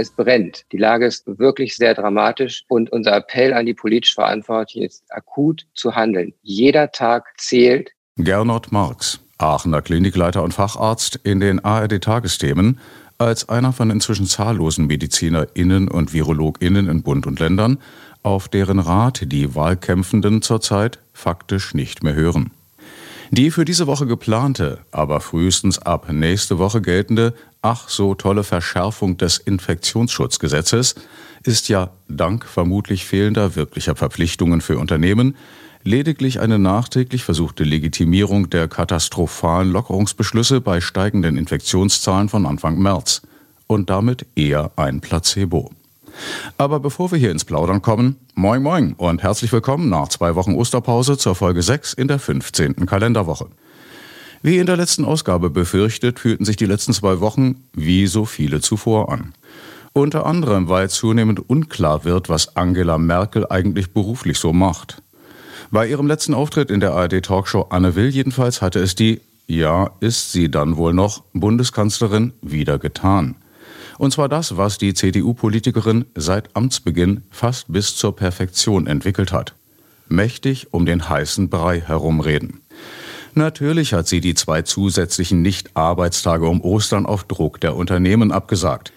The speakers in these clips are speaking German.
Es brennt. Die Lage ist wirklich sehr dramatisch und unser Appell an die politisch Verantwortlichen ist akut zu handeln. Jeder Tag zählt. Gernot Marx, Aachener Klinikleiter und Facharzt in den ARD-Tagesthemen, als einer von inzwischen zahllosen MedizinerInnen und VirologInnen in Bund und Ländern, auf deren Rat die Wahlkämpfenden zurzeit faktisch nicht mehr hören. Die für diese Woche geplante, aber frühestens ab nächste Woche geltende, ach so tolle Verschärfung des Infektionsschutzgesetzes ist ja dank vermutlich fehlender wirklicher Verpflichtungen für Unternehmen lediglich eine nachträglich versuchte Legitimierung der katastrophalen Lockerungsbeschlüsse bei steigenden Infektionszahlen von Anfang März und damit eher ein Placebo. Aber bevor wir hier ins Plaudern kommen, moin moin und herzlich willkommen nach zwei Wochen Osterpause zur Folge 6 in der 15. Kalenderwoche. Wie in der letzten Ausgabe befürchtet, fühlten sich die letzten zwei Wochen wie so viele zuvor an. Unter anderem, weil zunehmend unklar wird, was Angela Merkel eigentlich beruflich so macht. Bei ihrem letzten Auftritt in der ARD-Talkshow Anne Will jedenfalls hatte es die, ja, ist sie dann wohl noch, Bundeskanzlerin wieder getan. Und zwar das, was die CDU-Politikerin seit Amtsbeginn fast bis zur Perfektion entwickelt hat. Mächtig um den heißen Brei herumreden. Natürlich hat sie die zwei zusätzlichen Nicht-Arbeitstage um Ostern auf Druck der Unternehmen abgesagt.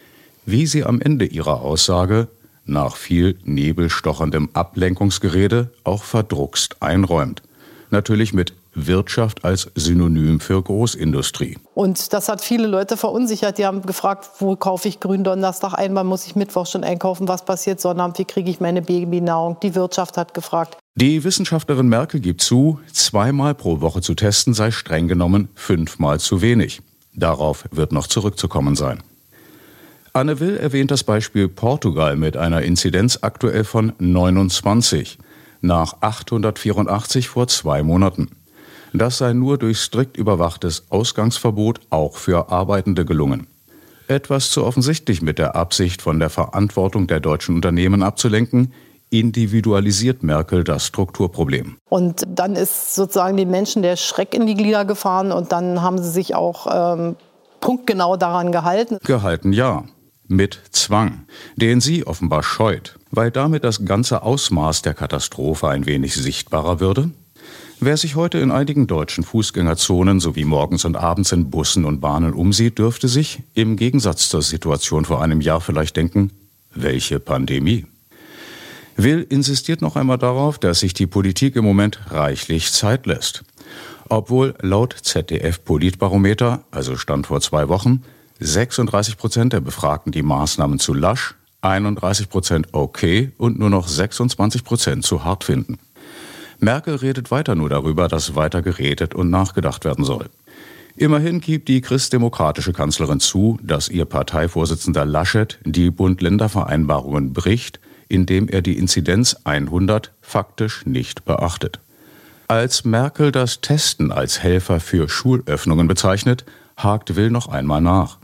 Wie sie am Ende ihrer Aussage nach viel nebelstocherndem Ablenkungsgerede auch verdruckst einräumt. Natürlich mit Wirtschaft als Synonym für Großindustrie. Und das hat viele Leute verunsichert. Die haben gefragt, wo kaufe ich Gründonnerstag ein, wann muss ich Mittwoch schon einkaufen, was passiert Sonnabend, wie kriege ich meine Babynahrung. Die Wirtschaft hat gefragt. Die Wissenschaftlerin Merkel gibt zu, zweimal pro Woche zu testen sei streng genommen fünfmal zu wenig. Darauf wird noch zurückzukommen sein. Anne Will erwähnt das Beispiel Portugal mit einer Inzidenz aktuell von 29 nach 884 vor zwei Monaten. Das sei nur durch strikt überwachtes Ausgangsverbot auch für Arbeitende gelungen. Etwas zu offensichtlich mit der Absicht, von der Verantwortung der deutschen Unternehmen abzulenken, individualisiert Merkel das Strukturproblem. Und dann ist sozusagen den Menschen der Schreck in die Glieder gefahren und dann haben sie sich auch ähm, punktgenau daran gehalten. Gehalten ja mit Zwang, den sie offenbar scheut, weil damit das ganze Ausmaß der Katastrophe ein wenig sichtbarer würde? Wer sich heute in einigen deutschen Fußgängerzonen sowie morgens und abends in Bussen und Bahnen umsieht, dürfte sich, im Gegensatz zur Situation vor einem Jahr vielleicht denken, welche Pandemie? Will insistiert noch einmal darauf, dass sich die Politik im Moment reichlich Zeit lässt. Obwohl laut ZDF Politbarometer, also Stand vor zwei Wochen, 36 Prozent der Befragten die Maßnahmen zu lasch, 31 Prozent okay und nur noch 26 Prozent zu hart finden. Merkel redet weiter nur darüber, dass weiter geredet und nachgedacht werden soll. Immerhin gibt die christdemokratische Kanzlerin zu, dass ihr Parteivorsitzender Laschet die Bund-Länder-Vereinbarungen bricht, indem er die Inzidenz 100 faktisch nicht beachtet. Als Merkel das Testen als Helfer für Schulöffnungen bezeichnet, hakt Will noch einmal nach.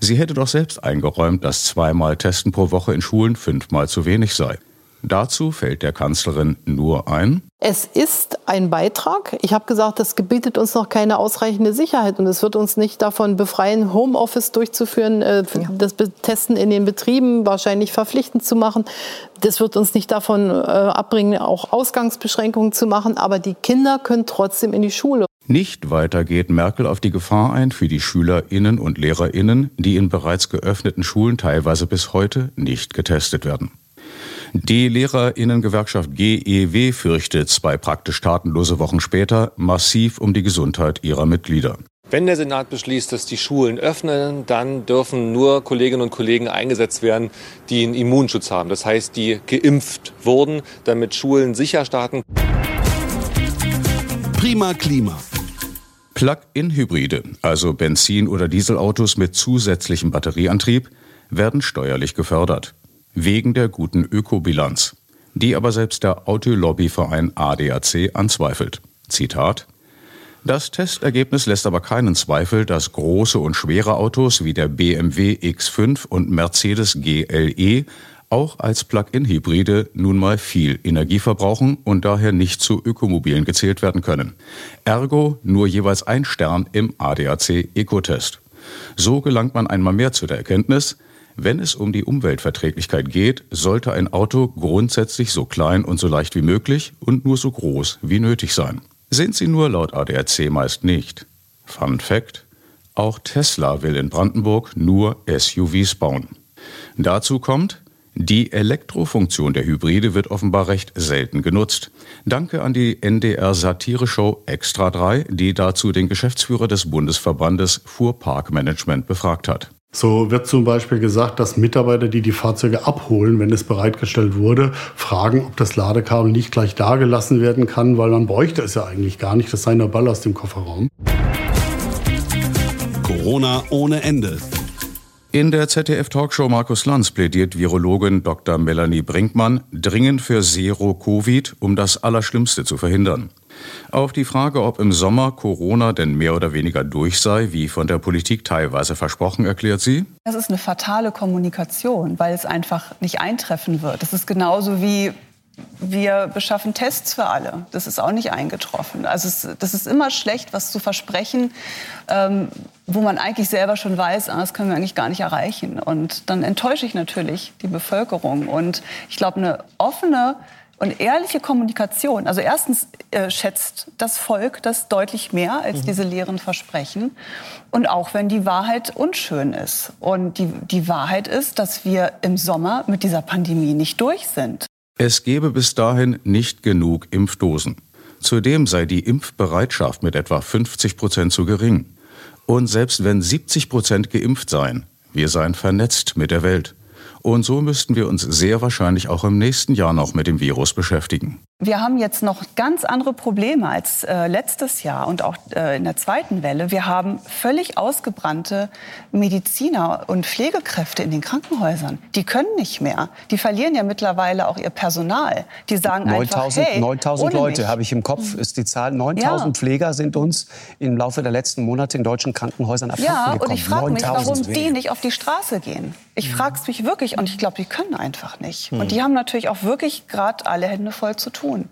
Sie hätte doch selbst eingeräumt, dass zweimal Testen pro Woche in Schulen fünfmal zu wenig sei. Dazu fällt der Kanzlerin nur ein. Es ist ein Beitrag. Ich habe gesagt, das gebietet uns noch keine ausreichende Sicherheit und es wird uns nicht davon befreien, Homeoffice durchzuführen, äh, ja. das Testen in den Betrieben wahrscheinlich verpflichtend zu machen. Das wird uns nicht davon äh, abbringen, auch Ausgangsbeschränkungen zu machen. Aber die Kinder können trotzdem in die Schule. Nicht weiter geht Merkel auf die Gefahr ein für die Schülerinnen und Lehrerinnen, die in bereits geöffneten Schulen teilweise bis heute nicht getestet werden. Die Lehrerinnengewerkschaft GEW fürchtet zwei praktisch tatenlose Wochen später massiv um die Gesundheit ihrer Mitglieder. Wenn der Senat beschließt, dass die Schulen öffnen, dann dürfen nur Kolleginnen und Kollegen eingesetzt werden, die einen Immunschutz haben. Das heißt, die geimpft wurden, damit Schulen sicher starten. Prima Klima. Plug-in-Hybride, also Benzin- oder Dieselautos mit zusätzlichem Batterieantrieb, werden steuerlich gefördert. Wegen der guten Ökobilanz. Die aber selbst der Autolobbyverein ADAC anzweifelt. Zitat das Testergebnis lässt aber keinen Zweifel, dass große und schwere Autos wie der BMW X5 und Mercedes GLE auch als Plug-in-Hybride nun mal viel Energie verbrauchen und daher nicht zu Ökomobilen gezählt werden können. Ergo nur jeweils ein Stern im ADAC Ecotest. So gelangt man einmal mehr zu der Erkenntnis, wenn es um die Umweltverträglichkeit geht, sollte ein Auto grundsätzlich so klein und so leicht wie möglich und nur so groß wie nötig sein. Sind sie nur laut ADAC meist nicht. Fun Fact: Auch Tesla will in Brandenburg nur SUVs bauen. Dazu kommt, die Elektrofunktion der Hybride wird offenbar recht selten genutzt. Danke an die NDR Satire-Show Extra 3, die dazu den Geschäftsführer des Bundesverbandes Fuhrparkmanagement befragt hat. So wird zum Beispiel gesagt, dass Mitarbeiter, die die Fahrzeuge abholen, wenn es bereitgestellt wurde, fragen, ob das Ladekabel nicht gleich da gelassen werden kann, weil man bräuchte es ja eigentlich gar nicht. Das sei nur Ball aus dem Kofferraum. Corona ohne Ende. In der ZDF-Talkshow Markus Lanz plädiert Virologin Dr. Melanie Brinkmann dringend für Zero-Covid, um das Allerschlimmste zu verhindern. Auf die Frage, ob im Sommer Corona denn mehr oder weniger durch sei, wie von der Politik teilweise versprochen, erklärt sie. Das ist eine fatale Kommunikation, weil es einfach nicht eintreffen wird. Das ist genauso wie wir beschaffen Tests für alle. Das ist auch nicht eingetroffen. Also es, das ist immer schlecht, was zu versprechen, ähm, wo man eigentlich selber schon weiß, ah, das können wir eigentlich gar nicht erreichen. Und dann enttäusche ich natürlich die Bevölkerung. Und ich glaube, eine offene und ehrliche Kommunikation, also erstens äh, schätzt das Volk das deutlich mehr als mhm. diese leeren Versprechen. Und auch wenn die Wahrheit unschön ist. Und die, die Wahrheit ist, dass wir im Sommer mit dieser Pandemie nicht durch sind. Es gebe bis dahin nicht genug Impfdosen. Zudem sei die Impfbereitschaft mit etwa 50 Prozent zu gering. Und selbst wenn 70 Prozent geimpft seien, wir seien vernetzt mit der Welt. Und so müssten wir uns sehr wahrscheinlich auch im nächsten Jahr noch mit dem Virus beschäftigen. Wir haben jetzt noch ganz andere Probleme als äh, letztes Jahr und auch äh, in der zweiten Welle. Wir haben völlig ausgebrannte Mediziner und Pflegekräfte in den Krankenhäusern. Die können nicht mehr. Die verlieren ja mittlerweile auch ihr Personal. Die sagen 9000, einfach, hey, 9000 Leute habe ich im Kopf, ist die Zahl. 9000 ja. Pfleger sind uns im Laufe der letzten Monate in deutschen Krankenhäusern abhanden ja, gekommen. Ja, und ich frage mich, warum die nicht auf die Straße gehen. Ich mhm. frage es mich wirklich und ich glaube, die können einfach nicht. Mhm. Und die haben natürlich auch wirklich gerade alle Hände voll zu tun tun.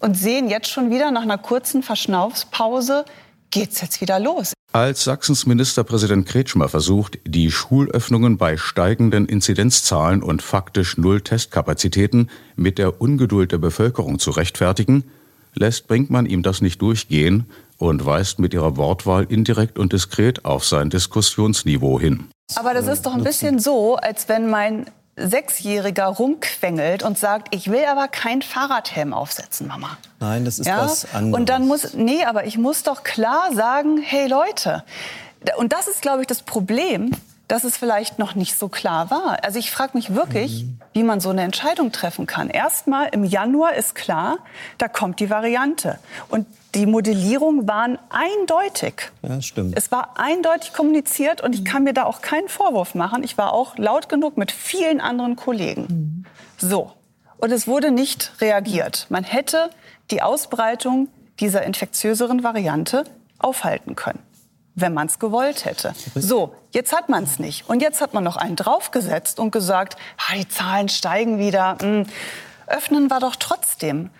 Und sehen jetzt schon wieder nach einer kurzen Verschnaufspause, geht es jetzt wieder los. Als Sachsens Ministerpräsident Kretschmer versucht, die Schulöffnungen bei steigenden Inzidenzzahlen und faktisch Null Testkapazitäten mit der Ungeduld der Bevölkerung zu rechtfertigen, lässt Brinkmann ihm das nicht durchgehen und weist mit ihrer Wortwahl indirekt und diskret auf sein Diskussionsniveau hin. Aber das ist doch ein bisschen so, als wenn mein Sechsjähriger rumquengelt und sagt, ich will aber kein Fahrradhelm aufsetzen, Mama. Nein, das ist ja? was anderes. Und dann muss, nee, aber ich muss doch klar sagen, hey Leute, und das ist, glaube ich, das Problem, dass es vielleicht noch nicht so klar war. Also ich frage mich wirklich, mhm. wie man so eine Entscheidung treffen kann. Erstmal im Januar ist klar, da kommt die Variante. Und die Modellierungen waren eindeutig. Ja, stimmt. Es war eindeutig kommuniziert und ich kann mir da auch keinen Vorwurf machen. Ich war auch laut genug mit vielen anderen Kollegen. Mhm. So. Und es wurde nicht reagiert. Man hätte die Ausbreitung dieser infektiöseren Variante aufhalten können, wenn man es gewollt hätte. So, jetzt hat man es nicht. Und jetzt hat man noch einen draufgesetzt und gesagt, ah, die Zahlen steigen wieder. Hm, öffnen wir doch trotzdem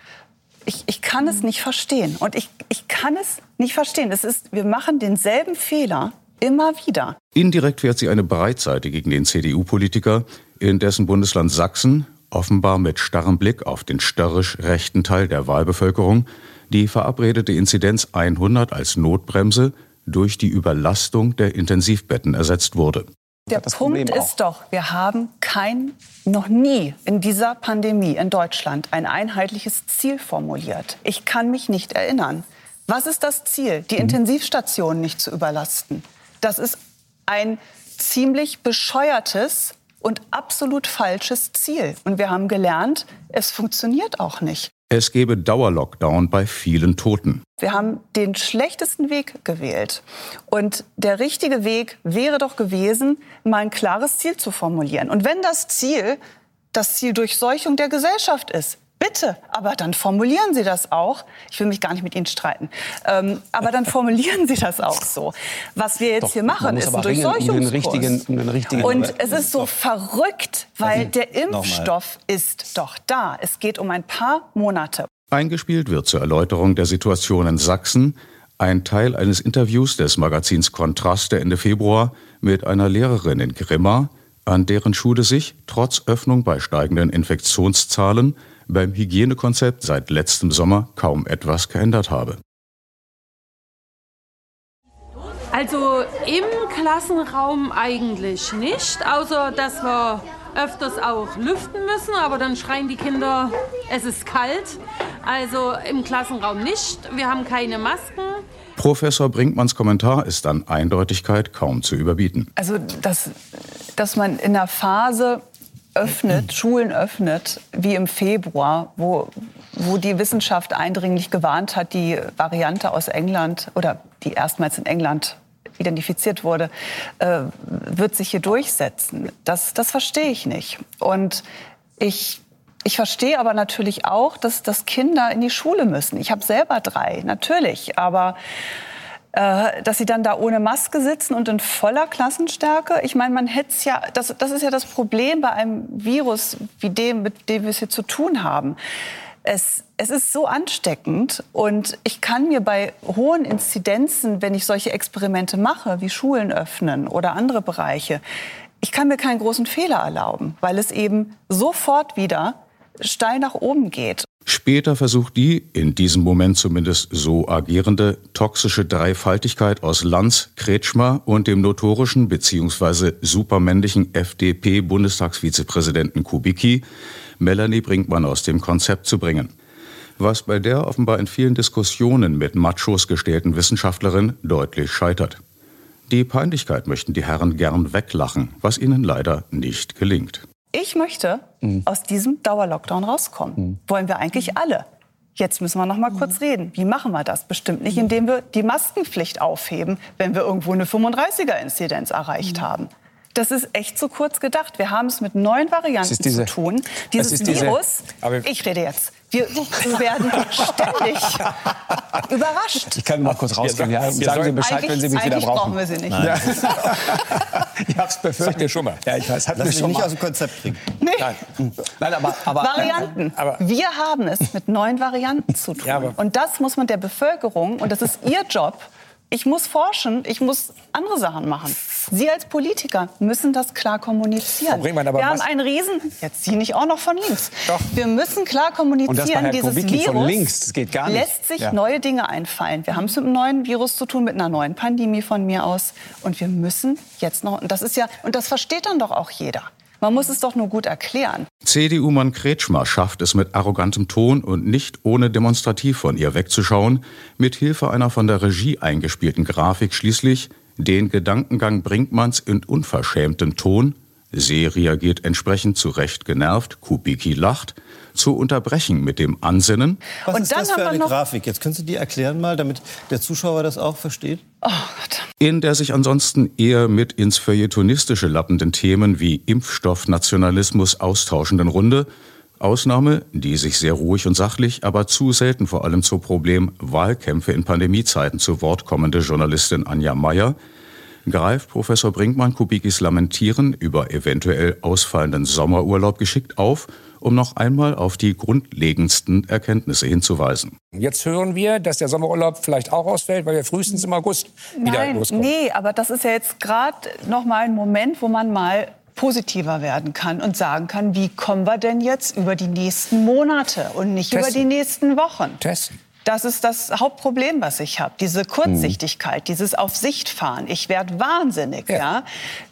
ich, ich kann es nicht verstehen. Und ich, ich kann es nicht verstehen. Es ist, wir machen denselben Fehler immer wieder. Indirekt fährt sie eine Breitseite gegen den CDU-Politiker, in dessen Bundesland Sachsen offenbar mit starrem Blick auf den störrisch rechten Teil der Wahlbevölkerung die verabredete Inzidenz 100 als Notbremse durch die Überlastung der Intensivbetten ersetzt wurde. Der Punkt ist doch, wir haben kein, noch nie in dieser Pandemie in Deutschland ein einheitliches Ziel formuliert. Ich kann mich nicht erinnern, Was ist das Ziel? Die Intensivstationen nicht zu überlasten. Das ist ein ziemlich bescheuertes und absolut falsches Ziel. Und wir haben gelernt, es funktioniert auch nicht. Es gebe Dauerlockdown bei vielen Toten. Wir haben den schlechtesten Weg gewählt. Und der richtige Weg wäre doch gewesen, mal ein klares Ziel zu formulieren. Und wenn das Ziel das Ziel Durchseuchung der Gesellschaft ist, Bitte, aber dann formulieren Sie das auch. Ich will mich gar nicht mit Ihnen streiten. Ähm, aber dann formulieren Sie das auch so. Was wir jetzt Doch, hier machen, ist ein Durchseuchungskurs. Um richtigen, um Und es ist so verrückt, weil der Impfstoff ist doch da. Es geht um ein paar Monate. Eingespielt wird zur Erläuterung der Situation in Sachsen ein Teil eines Interviews des Magazins Kontrast der Ende Februar mit einer Lehrerin in Grimma, an deren Schule sich, trotz Öffnung bei steigenden Infektionszahlen, beim Hygienekonzept seit letztem Sommer kaum etwas geändert habe. Also im Klassenraum eigentlich nicht, außer dass wir öfters auch lüften müssen, aber dann schreien die Kinder, es ist kalt. Also im Klassenraum nicht. Wir haben keine Masken. Professor Brinkmanns Kommentar ist an Eindeutigkeit kaum zu überbieten. Also, dass, dass man in der Phase öffnet, Schulen öffnet, wie im Februar, wo, wo die Wissenschaft eindringlich gewarnt hat, die Variante aus England oder die erstmals in England identifiziert wurde, äh, wird sich hier durchsetzen. Das, das verstehe ich nicht. Und ich, ich verstehe aber natürlich auch, dass, dass Kinder in die Schule müssen. Ich habe selber drei, natürlich. Aber dass sie dann da ohne Maske sitzen und in voller Klassenstärke. Ich meine, man hätte es ja, das, das ist ja das Problem bei einem Virus wie dem, mit dem wir es hier zu tun haben. Es, es ist so ansteckend und ich kann mir bei hohen Inzidenzen, wenn ich solche Experimente mache, wie Schulen öffnen oder andere Bereiche, ich kann mir keinen großen Fehler erlauben, weil es eben sofort wieder steil nach oben geht. Später versucht die, in diesem Moment zumindest so agierende, toxische Dreifaltigkeit aus Lanz, Kretschmer und dem notorischen bzw. supermännlichen FDP-Bundestagsvizepräsidenten Kubicki, Melanie Brinkmann aus dem Konzept zu bringen. Was bei der offenbar in vielen Diskussionen mit Machos gestellten Wissenschaftlerin deutlich scheitert. Die Peinlichkeit möchten die Herren gern weglachen, was ihnen leider nicht gelingt. Ich möchte mhm. aus diesem Dauerlockdown rauskommen. Mhm. Wollen wir eigentlich alle. Jetzt müssen wir noch mal kurz reden. Wie machen wir das? Bestimmt nicht, indem wir die Maskenpflicht aufheben, wenn wir irgendwo eine 35er-Inzidenz erreicht mhm. haben. Das ist echt zu kurz gedacht. Wir haben es mit neuen Varianten diese, zu tun. Dieses Virus, diese, ich rede jetzt, wir werden ständig überrascht. Ich kann mal kurz rausgehen. Ja, sagen Sie Bescheid, wenn Sie mich wieder brauchen. brauchen wir Sie nicht. Nein. ich hab's befürchtet. Sag mir schon mal. Ja, ich weiß. Hat Lass mir schon nicht mal. aus dem Konzept kriegen. Nee. Nein. Nein, aber, aber Varianten. Aber, wir haben es mit neuen Varianten zu tun. Ja, und das muss man der Bevölkerung, und das ist Ihr Job, ich muss forschen, ich muss andere Sachen machen. Sie als Politiker müssen das klar kommunizieren. Aber wir haben einen Riesen. Jetzt Sie nicht auch noch von links. Doch. Wir müssen klar kommunizieren. Und das bei Herrn Dieses Virus von links, das geht gar nicht. lässt sich Ja. neue Dinge einfallen. Wir haben es mit einem neuen Virus zu tun, mit einer neuen Pandemie von mir aus. Und wir müssen jetzt noch. Und das ist ja. Und das versteht dann doch auch jeder. Man muss es doch nur gut erklären. CDU-Mann Kretschmer schafft es mit arrogantem Ton und nicht ohne demonstrativ von ihr wegzuschauen, mit Hilfe einer von der Regie eingespielten Grafik schließlich den Gedankengang Brinkmanns in unverschämtem Ton, See reagiert entsprechend zu Recht genervt, Kubicki lacht, zu unterbrechen mit dem Ansinnen, Was Und ist dann das haben für wir eine noch- Grafik? Jetzt können Sie die erklären mal, damit der Zuschauer das auch versteht. Oh Gott. in der sich ansonsten eher mit ins Feuilletonistische lappenden Themen wie Impfstoff, Nationalismus austauschenden Runde, Ausnahme, die sich sehr ruhig und sachlich, aber zu selten vor allem zum Problem Wahlkämpfe in Pandemiezeiten zu Wort kommende Journalistin Anja Meyer, greift Professor Brinkmann Kubikis Lamentieren über eventuell ausfallenden Sommerurlaub geschickt auf, um noch einmal auf die grundlegendsten Erkenntnisse hinzuweisen. Jetzt hören wir, dass der Sommerurlaub vielleicht auch ausfällt, weil wir frühestens im August wieder Nein, loskommen. nee, aber das ist ja jetzt gerade noch mal ein Moment, wo man mal positiver werden kann und sagen kann, wie kommen wir denn jetzt über die nächsten Monate und nicht über Testen. die nächsten Wochen? Testen. Das ist das Hauptproblem, was ich habe. Diese Kurzsichtigkeit, dieses auf Sicht fahren. Ich werde wahnsinnig, ja.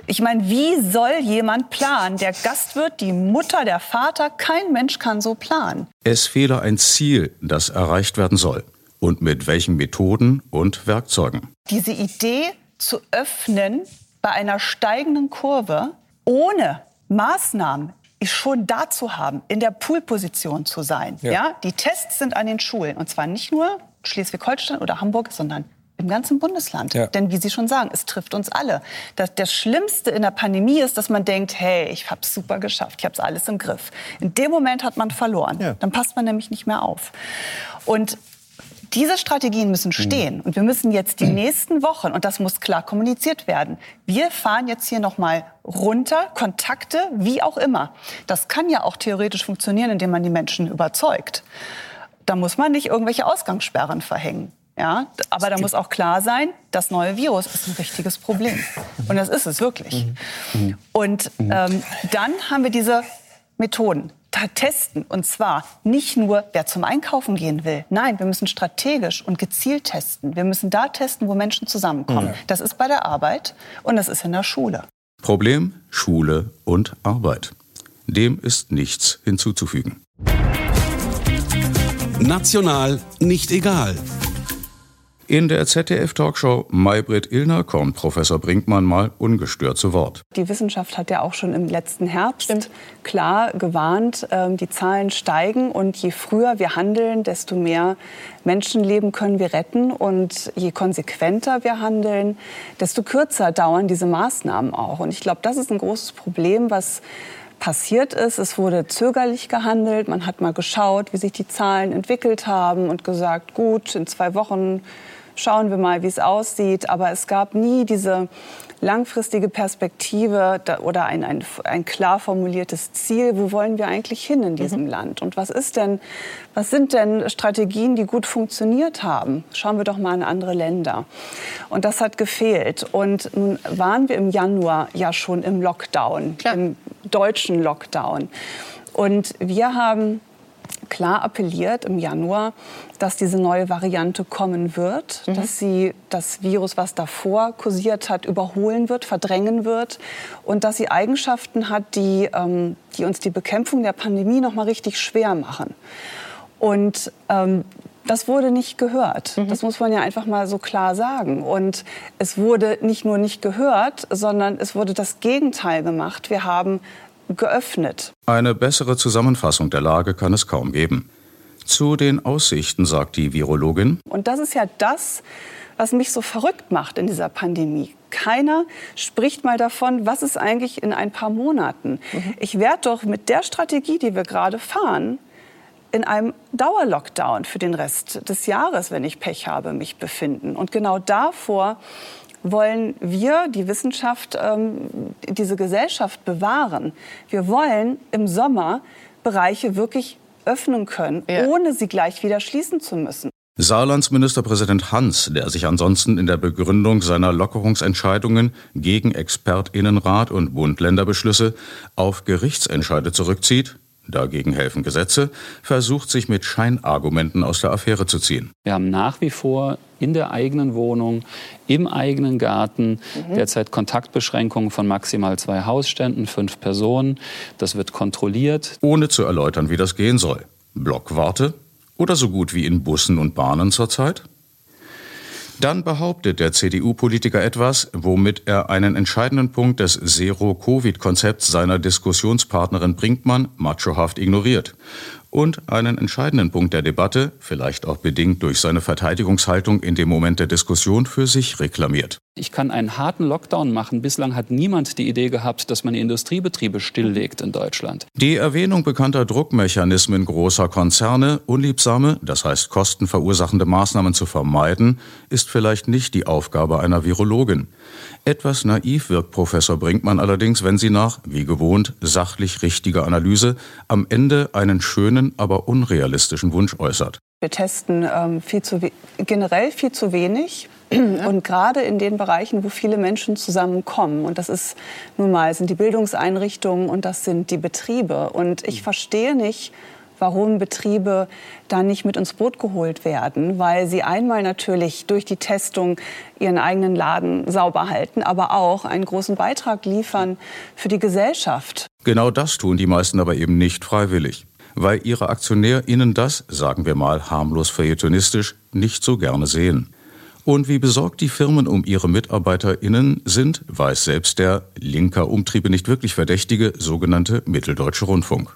Ich meine, wie soll jemand planen? Der Gastwirt, die Mutter, der Vater, kein Mensch kann so planen. Es fehle ein Ziel, das erreicht werden soll. und mit welchen Methoden und Werkzeugen. Diese Idee zu öffnen bei einer steigenden Kurve ohne Maßnahmen schon da zu haben, in der Poolposition zu sein. Ja. ja. Die Tests sind an den Schulen und zwar nicht nur Schleswig-Holstein oder Hamburg, sondern im ganzen Bundesland. Ja. Denn wie Sie schon sagen, es trifft uns alle. Das, das Schlimmste in der Pandemie ist, dass man denkt, hey, ich habe es super geschafft, ich habe es alles im Griff. In dem Moment hat man verloren. Ja. Dann passt man nämlich nicht mehr auf. Und diese Strategien müssen mhm. stehen und wir müssen jetzt die mhm. nächsten Wochen und das muss klar kommuniziert werden. Wir fahren jetzt hier noch mal runter, Kontakte, wie auch immer. Das kann ja auch theoretisch funktionieren, indem man die Menschen überzeugt. Da muss man nicht irgendwelche Ausgangssperren verhängen. Ja, aber da muss auch klar sein, das neue Virus ist ein richtiges Problem. Und das ist es wirklich. Mhm. Und ähm, dann haben wir diese Methoden testen. Und zwar nicht nur, wer zum Einkaufen gehen will. Nein, wir müssen strategisch und gezielt testen. Wir müssen da testen, wo Menschen zusammenkommen. Ja. Das ist bei der Arbeit und das ist in der Schule. Problem Schule und Arbeit. Dem ist nichts hinzuzufügen. National nicht egal. In der ZDF-Talkshow Maybrit Illner kommt Professor Brinkmann mal ungestört zu Wort. Die Wissenschaft hat ja auch schon im letzten Herbst Stimmt. klar gewarnt, ähm, die Zahlen steigen und je früher wir handeln, desto mehr Menschenleben können wir retten und je konsequenter wir handeln, desto kürzer dauern diese Maßnahmen auch. Und ich glaube, das ist ein großes Problem, was passiert ist. Es wurde zögerlich gehandelt. Man hat mal geschaut, wie sich die Zahlen entwickelt haben und gesagt, gut, in zwei Wochen schauen wir mal, wie es aussieht. Aber es gab nie diese langfristige Perspektive oder ein, ein, ein klar formuliertes Ziel. Wo wollen wir eigentlich hin in diesem mhm. Land? Und was ist denn, was sind denn Strategien, die gut funktioniert haben? Schauen wir doch mal in andere Länder. Und das hat gefehlt. Und nun waren wir im Januar ja schon im Lockdown, Klar. im deutschen Lockdown. Und wir haben klar appelliert im Januar, dass diese neue Variante kommen wird, mhm. dass sie das Virus, was davor kursiert hat, überholen wird, verdrängen wird und dass sie Eigenschaften hat, die, ähm, die uns die Bekämpfung der Pandemie noch mal richtig schwer machen. Und ähm, das wurde nicht gehört. Mhm. Das muss man ja einfach mal so klar sagen. Und es wurde nicht nur nicht gehört, sondern es wurde das Gegenteil gemacht. Wir haben geöffnet. Eine bessere Zusammenfassung der Lage kann es kaum geben. Zu den Aussichten sagt die Virologin. Und das ist ja das, was mich so verrückt macht in dieser Pandemie. Keiner spricht mal davon, was ist eigentlich in ein paar Monaten. Mhm. Ich werde doch mit der Strategie, die wir gerade fahren, in einem Dauerlockdown für den Rest des Jahres, wenn ich Pech habe, mich befinden. Und genau davor wollen wir, die Wissenschaft, ähm, diese Gesellschaft bewahren. Wir wollen im Sommer Bereiche wirklich öffnen können, ja. ohne sie gleich wieder schließen zu müssen. Saarlands Ministerpräsident Hans, der sich ansonsten in der Begründung seiner Lockerungsentscheidungen gegen Expertinnenrat und Bund-Länder-Beschlüsse auf Gerichtsentscheide zurückzieht, dagegen helfen Gesetze, versucht sich mit Scheinargumenten aus der Affäre zu ziehen. Wir haben nach wie vor in der eigenen Wohnung, im eigenen Garten mhm. derzeit Kontaktbeschränkungen von maximal zwei Hausständen, fünf Personen. Das wird kontrolliert. Ohne zu erläutern, wie das gehen soll. Blockwarte oder so gut wie in Bussen und Bahnen zurzeit? Dann behauptet der CDU-Politiker etwas, womit er einen entscheidenden Punkt des Zero-Covid-Konzepts seiner Diskussionspartnerin Brinkmann machohaft ignoriert und einen entscheidenden Punkt der Debatte, vielleicht auch bedingt durch seine Verteidigungshaltung in dem Moment der Diskussion, für sich reklamiert. Ich kann einen harten Lockdown machen. Bislang hat niemand die Idee gehabt, dass man die Industriebetriebe stilllegt in Deutschland. Die Erwähnung bekannter Druckmechanismen großer Konzerne, unliebsame, das heißt kostenverursachende Maßnahmen zu vermeiden, ist vielleicht nicht die Aufgabe einer Virologin. Etwas naiv wirkt Professor Brinkmann allerdings, wenn sie nach, wie gewohnt, sachlich richtiger Analyse am Ende einen schönen, aber unrealistischen Wunsch äußert. Wir testen ähm, viel zu generell viel zu wenig. Und gerade in den Bereichen, wo viele Menschen zusammenkommen, und das ist nun mal, sind die Bildungseinrichtungen und das sind die Betriebe. Und ich verstehe nicht, warum Betriebe da nicht mit ins Boot geholt werden, weil sie einmal natürlich durch die Testung ihren eigenen Laden sauber halten, aber auch einen großen Beitrag liefern für die Gesellschaft. Genau das tun die meisten aber eben nicht freiwillig. weil ihre AktionärInnen das, sagen wir mal harmlos feuilletonistisch, nicht so gerne sehen. Und wie besorgt die Firmen um ihre MitarbeiterInnen sind, weiß selbst der linker Umtriebe nicht wirklich verdächtige sogenannte Mitteldeutsche Rundfunk.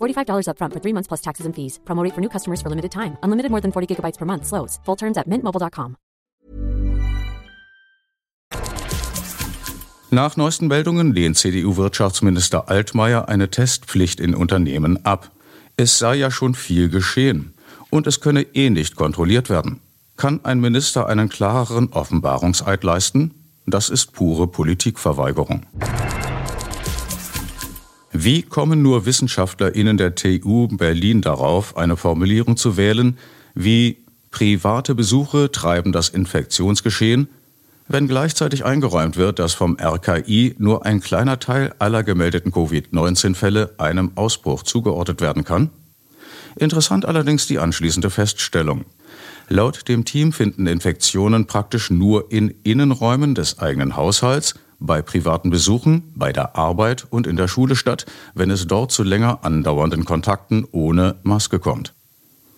$45 upfront for three months plus taxes and fees. Promo rate for new customers for limited time. Unlimited more than 40 gigabytes per month. Slows. Full terms at mintmobile.com. Nach neuesten Meldungen lehnt CDU-Wirtschaftsminister Altmaier eine Testpflicht in Unternehmen ab. Es sei ja schon viel geschehen. Und es könne eh nicht kontrolliert werden. Kann ein Minister einen klareren Offenbarungseid leisten? Das ist pure Politikverweigerung. Wie kommen nur WissenschaftlerInnen der TU Berlin darauf, eine Formulierung zu wählen, wie private Besuche treiben das Infektionsgeschehen, wenn gleichzeitig eingeräumt wird, dass vom RKI nur ein kleiner Teil aller gemeldeten Covid-19-Fälle einem Ausbruch zugeordnet werden kann? Interessant allerdings die anschließende Feststellung. Laut dem Team finden Infektionen praktisch nur in Innenräumen des eigenen Haushalts, bei privaten Besuchen, bei der Arbeit und in der Schule statt, wenn es dort zu länger andauernden Kontakten ohne Maske kommt.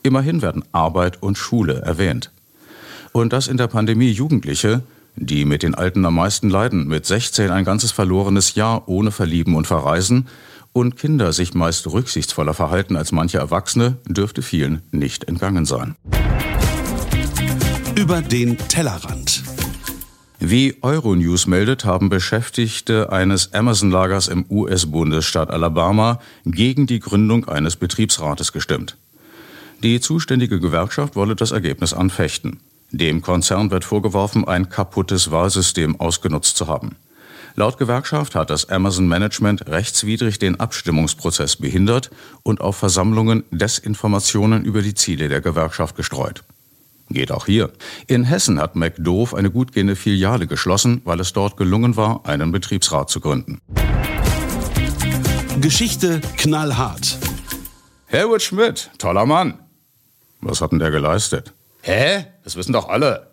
Immerhin werden Arbeit und Schule erwähnt. Und dass in der Pandemie Jugendliche, die mit den Alten am meisten leiden, mit 16 ein ganzes verlorenes Jahr ohne Verlieben und Verreisen, und Kinder sich meist rücksichtsvoller verhalten als manche Erwachsene, dürfte vielen nicht entgangen sein. Über den Tellerrand. Wie Euronews meldet, haben Beschäftigte eines Amazon-Lagers im US-Bundesstaat Alabama gegen die Gründung eines Betriebsrates gestimmt. Die zuständige Gewerkschaft wolle das Ergebnis anfechten. Dem Konzern wird vorgeworfen, ein kaputtes Wahlsystem ausgenutzt zu haben. Laut Gewerkschaft hat das Amazon Management rechtswidrig den Abstimmungsprozess behindert und auf Versammlungen Desinformationen über die Ziele der Gewerkschaft gestreut. Geht auch hier. In Hessen hat McDoof eine gut gehende Filiale geschlossen, weil es dort gelungen war, einen Betriebsrat zu gründen. Geschichte knallhart. Helmut Schmidt, toller Mann. Was hat denn der geleistet? Hä? Das wissen doch alle.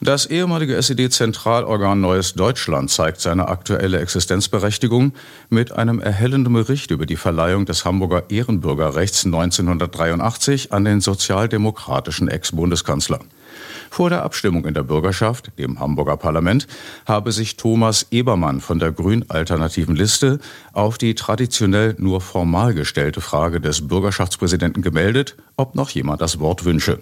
Das ehemalige SED-Zentralorgan Neues Deutschland zeigt seine aktuelle Existenzberechtigung mit einem erhellenden Bericht über die Verleihung des Hamburger Ehrenbürgerrechts 1983 an den sozialdemokratischen Ex-Bundeskanzler. Vor der Abstimmung in der Bürgerschaft, dem Hamburger Parlament, habe sich Thomas Ebermann von der grün-alternativen Liste auf die traditionell nur formal gestellte Frage des Bürgerschaftspräsidenten gemeldet, ob noch jemand das Wort wünsche.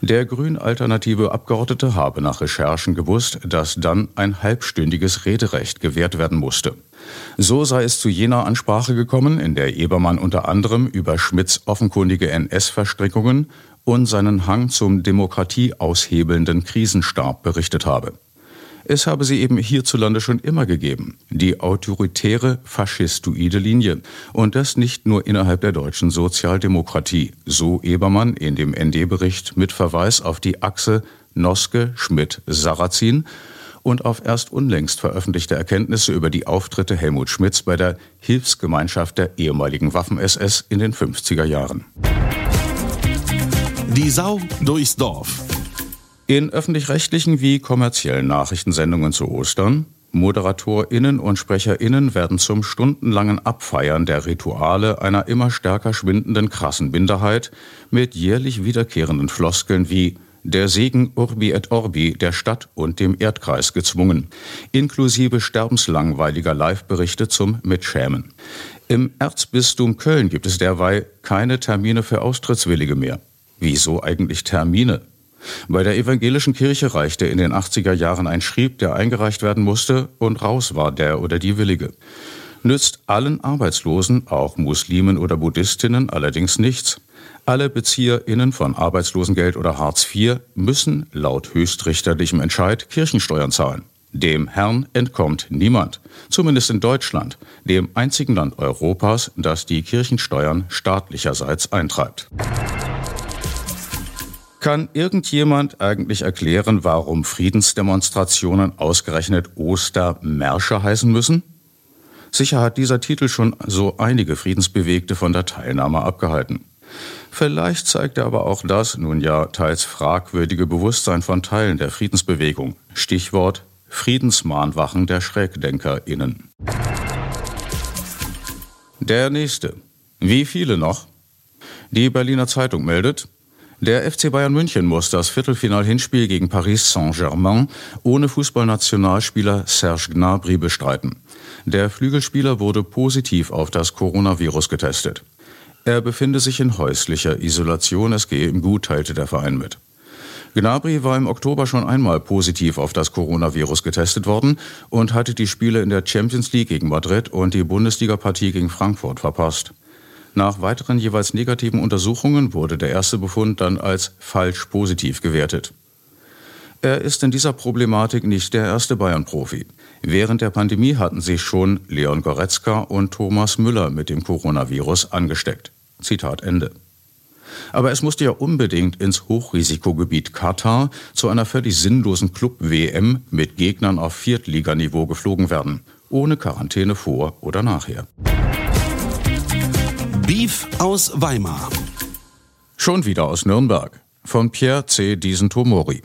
Der grün-alternative Abgeordnete habe nach Recherchen gewusst, dass dann ein halbstündiges Rederecht gewährt werden musste. So sei es zu jener Ansprache gekommen, in der Ebermann unter anderem über Schmidts offenkundige NS-Verstrickungen und seinen Hang zum demokratieaushebelnden Krisenstab berichtet habe. Es habe sie eben hierzulande schon immer gegeben, die autoritäre faschistoide Linie. Und das nicht nur innerhalb der deutschen Sozialdemokratie, so Ebermann in dem ND-Bericht mit Verweis auf die Achse Noske, Schmidt, Sarrazin und auf erst unlängst veröffentlichte Erkenntnisse über die Auftritte Helmut Schmidts bei der Hilfsgemeinschaft der ehemaligen Waffen-SS in den 50er Jahren. Die Sau durchs Dorf. In öffentlich-rechtlichen wie kommerziellen Nachrichtensendungen zu Ostern ModeratorInnen und SprecherInnen werden zum stundenlangen Abfeiern der Rituale einer immer stärker schwindenden krassen Minderheit mit jährlich wiederkehrenden Floskeln wie der Segen Urbi et Orbi der Stadt und dem Erdkreis gezwungen, inklusive sterbenslangweiliger Live-Berichte zum Mitschämen. Im Erzbistum Köln gibt es derweil keine Termine für Austrittswillige mehr. Wieso eigentlich Termine? Bei der evangelischen Kirche reichte in den 80er Jahren ein Schrieb, der eingereicht werden musste, und raus war der oder die Willige. Nützt allen Arbeitslosen, auch Muslimen oder Buddhistinnen, allerdings nichts. Alle BezieherInnen von Arbeitslosengeld oder Hartz IV müssen laut höchstrichterlichem Entscheid Kirchensteuern zahlen. Dem Herrn entkommt niemand, zumindest in Deutschland, dem einzigen Land Europas, das die Kirchensteuern staatlicherseits eintreibt. Kann irgendjemand eigentlich erklären, warum Friedensdemonstrationen ausgerechnet Ostermärsche heißen müssen? Sicher hat dieser Titel schon so einige Friedensbewegte von der Teilnahme abgehalten. Vielleicht zeigt er aber auch das nun ja teils fragwürdige Bewusstsein von Teilen der Friedensbewegung. Stichwort Friedensmahnwachen der SchrägdenkerInnen. Der nächste. Wie viele noch? Die Berliner Zeitung meldet, der FC Bayern München muss das Viertelfinal-Hinspiel gegen Paris Saint-Germain ohne Fußballnationalspieler Serge Gnabry bestreiten. Der Flügelspieler wurde positiv auf das Coronavirus getestet. Er befinde sich in häuslicher Isolation, es gehe ihm gut, teilte der Verein mit. Gnabry war im Oktober schon einmal positiv auf das Coronavirus getestet worden und hatte die Spiele in der Champions League gegen Madrid und die Bundesliga-Partie gegen Frankfurt verpasst. Nach weiteren jeweils negativen Untersuchungen wurde der erste Befund dann als falsch positiv gewertet. Er ist in dieser Problematik nicht der erste Bayern-Profi. Während der Pandemie hatten sich schon Leon Goretzka und Thomas Müller mit dem Coronavirus angesteckt. Zitat Ende. Aber es musste ja unbedingt ins Hochrisikogebiet Katar zu einer völlig sinnlosen Club-WM mit Gegnern auf Viertliganiveau geflogen werden, ohne Quarantäne vor oder nachher. Beef aus Weimar. Schon wieder aus Nürnberg. Von Pierre C. Diesentomori.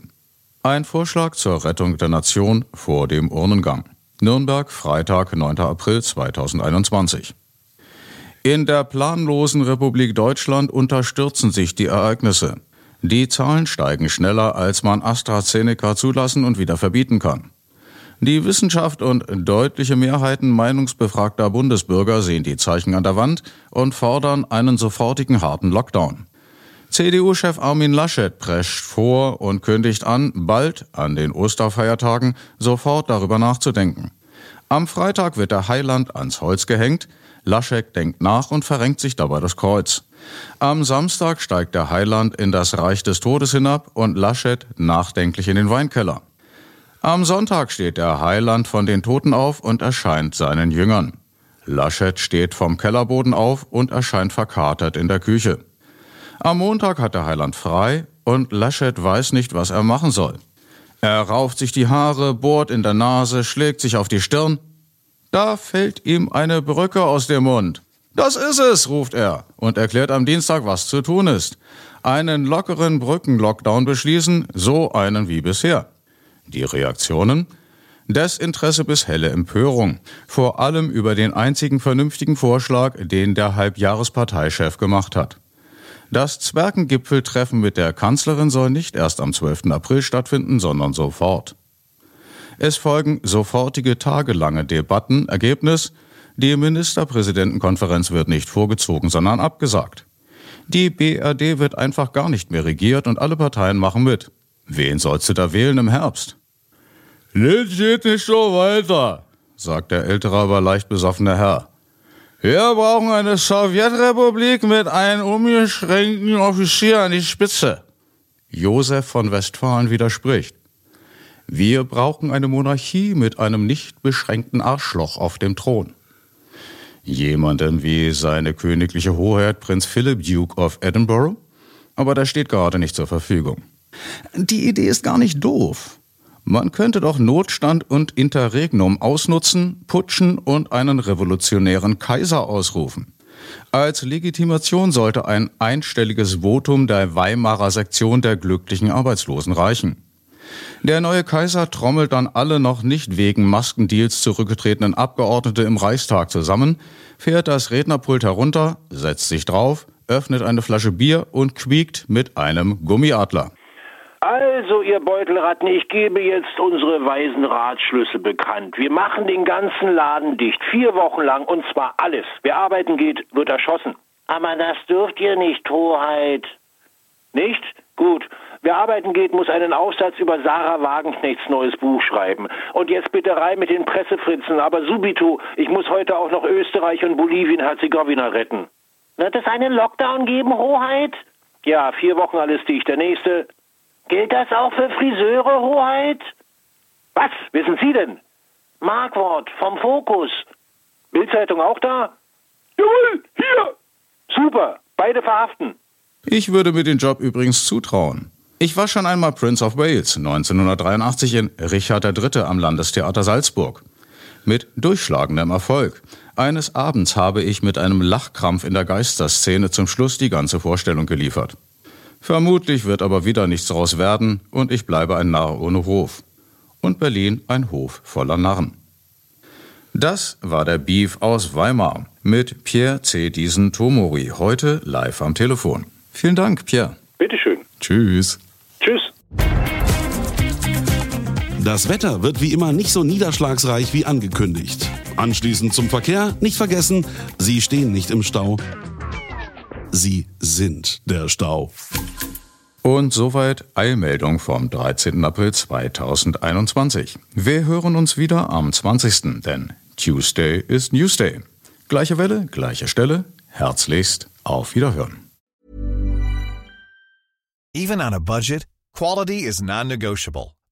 Ein Vorschlag zur Rettung der Nation vor dem Urnengang. Nürnberg, Freitag, 9. April 2021. In der planlosen Republik Deutschland unterstürzen sich die Ereignisse. Die Zahlen steigen schneller, als man AstraZeneca zulassen und wieder verbieten kann. Die Wissenschaft und deutliche Mehrheiten meinungsbefragter Bundesbürger sehen die Zeichen an der Wand und fordern einen sofortigen harten Lockdown. CDU-Chef Armin Laschet prescht vor und kündigt an, bald an den Osterfeiertagen sofort darüber nachzudenken. Am Freitag wird der Heiland ans Holz gehängt, Laschek denkt nach und verrenkt sich dabei das Kreuz. Am Samstag steigt der Heiland in das Reich des Todes hinab und Laschet nachdenklich in den Weinkeller. Am Sonntag steht der Heiland von den Toten auf und erscheint seinen Jüngern. Laschet steht vom Kellerboden auf und erscheint verkatert in der Küche. Am Montag hat der Heiland frei und Laschet weiß nicht, was er machen soll. Er rauft sich die Haare, bohrt in der Nase, schlägt sich auf die Stirn da fällt ihm eine Brücke aus dem Mund. Das ist es, ruft er und erklärt am Dienstag, was zu tun ist. Einen lockeren Brückenlockdown beschließen, so einen wie bisher. Die Reaktionen? Desinteresse bis helle Empörung, vor allem über den einzigen vernünftigen Vorschlag, den der Halbjahresparteichef gemacht hat. Das Zwergengipfeltreffen mit der Kanzlerin soll nicht erst am 12. April stattfinden, sondern sofort. Es folgen sofortige tagelange Debatten. Ergebnis? Die Ministerpräsidentenkonferenz wird nicht vorgezogen, sondern abgesagt. Die BRD wird einfach gar nicht mehr regiert und alle Parteien machen mit. Wen sollst du da wählen im Herbst? Das geht nicht so weiter, sagt der ältere, aber leicht besoffene Herr. Wir brauchen eine Sowjetrepublik mit einem unbeschränkten Offizier an die Spitze. Josef von Westfalen widerspricht. Wir brauchen eine Monarchie mit einem nicht beschränkten Arschloch auf dem Thron. Jemanden wie seine königliche Hoheit Prinz Philip Duke of Edinburgh? Aber der steht gerade nicht zur Verfügung. Die Idee ist gar nicht doof. Man könnte doch Notstand und Interregnum ausnutzen, putschen und einen revolutionären Kaiser ausrufen. Als Legitimation sollte ein einstelliges Votum der Weimarer Sektion der glücklichen Arbeitslosen reichen. Der neue Kaiser trommelt dann alle noch nicht wegen Maskendeals zurückgetretenen Abgeordnete im Reichstag zusammen, fährt das Rednerpult herunter, setzt sich drauf, öffnet eine Flasche Bier und quiekt mit einem Gummiadler. Also, ihr Beutelratten, ich gebe jetzt unsere weisen Ratschlüsse bekannt. Wir machen den ganzen Laden dicht, vier Wochen lang, und zwar alles. Wer arbeiten geht, wird erschossen. Aber das dürft ihr nicht, Hoheit. Nicht? Gut. Wer arbeiten geht, muss einen Aufsatz über Sarah Wagenknechts neues Buch schreiben. Und jetzt bitte rein mit den Pressefritzen. Aber subito, ich muss heute auch noch Österreich und Bolivien-Herzegowina retten. Wird es einen Lockdown geben, Hoheit? Ja, vier Wochen alles dicht. Der nächste. Gilt das auch für Friseure, Hoheit? Was wissen Sie denn? Markwort vom Fokus. Bildzeitung auch da? Jawohl, hier. Super, beide verhaften. Ich würde mir den Job übrigens zutrauen. Ich war schon einmal Prince of Wales 1983 in Richard III. am Landestheater Salzburg. Mit durchschlagendem Erfolg. Eines Abends habe ich mit einem Lachkrampf in der Geisterszene zum Schluss die ganze Vorstellung geliefert. Vermutlich wird aber wieder nichts daraus werden und ich bleibe ein Narr ohne Hof. Und Berlin ein Hof voller Narren. Das war der Beef aus Weimar mit Pierre C. Diesen Tomori, heute live am Telefon. Vielen Dank, Pierre. Bitteschön. Tschüss. Tschüss. Das Wetter wird wie immer nicht so niederschlagsreich wie angekündigt. Anschließend zum Verkehr, nicht vergessen, Sie stehen nicht im Stau. Sie sind der Stau. Und soweit Eilmeldung vom 13. April 2021. Wir hören uns wieder am 20. Denn Tuesday ist Newsday. Gleiche Welle, gleiche Stelle. Herzlichst auf Wiederhören. Even on a budget, quality is non-negotiable.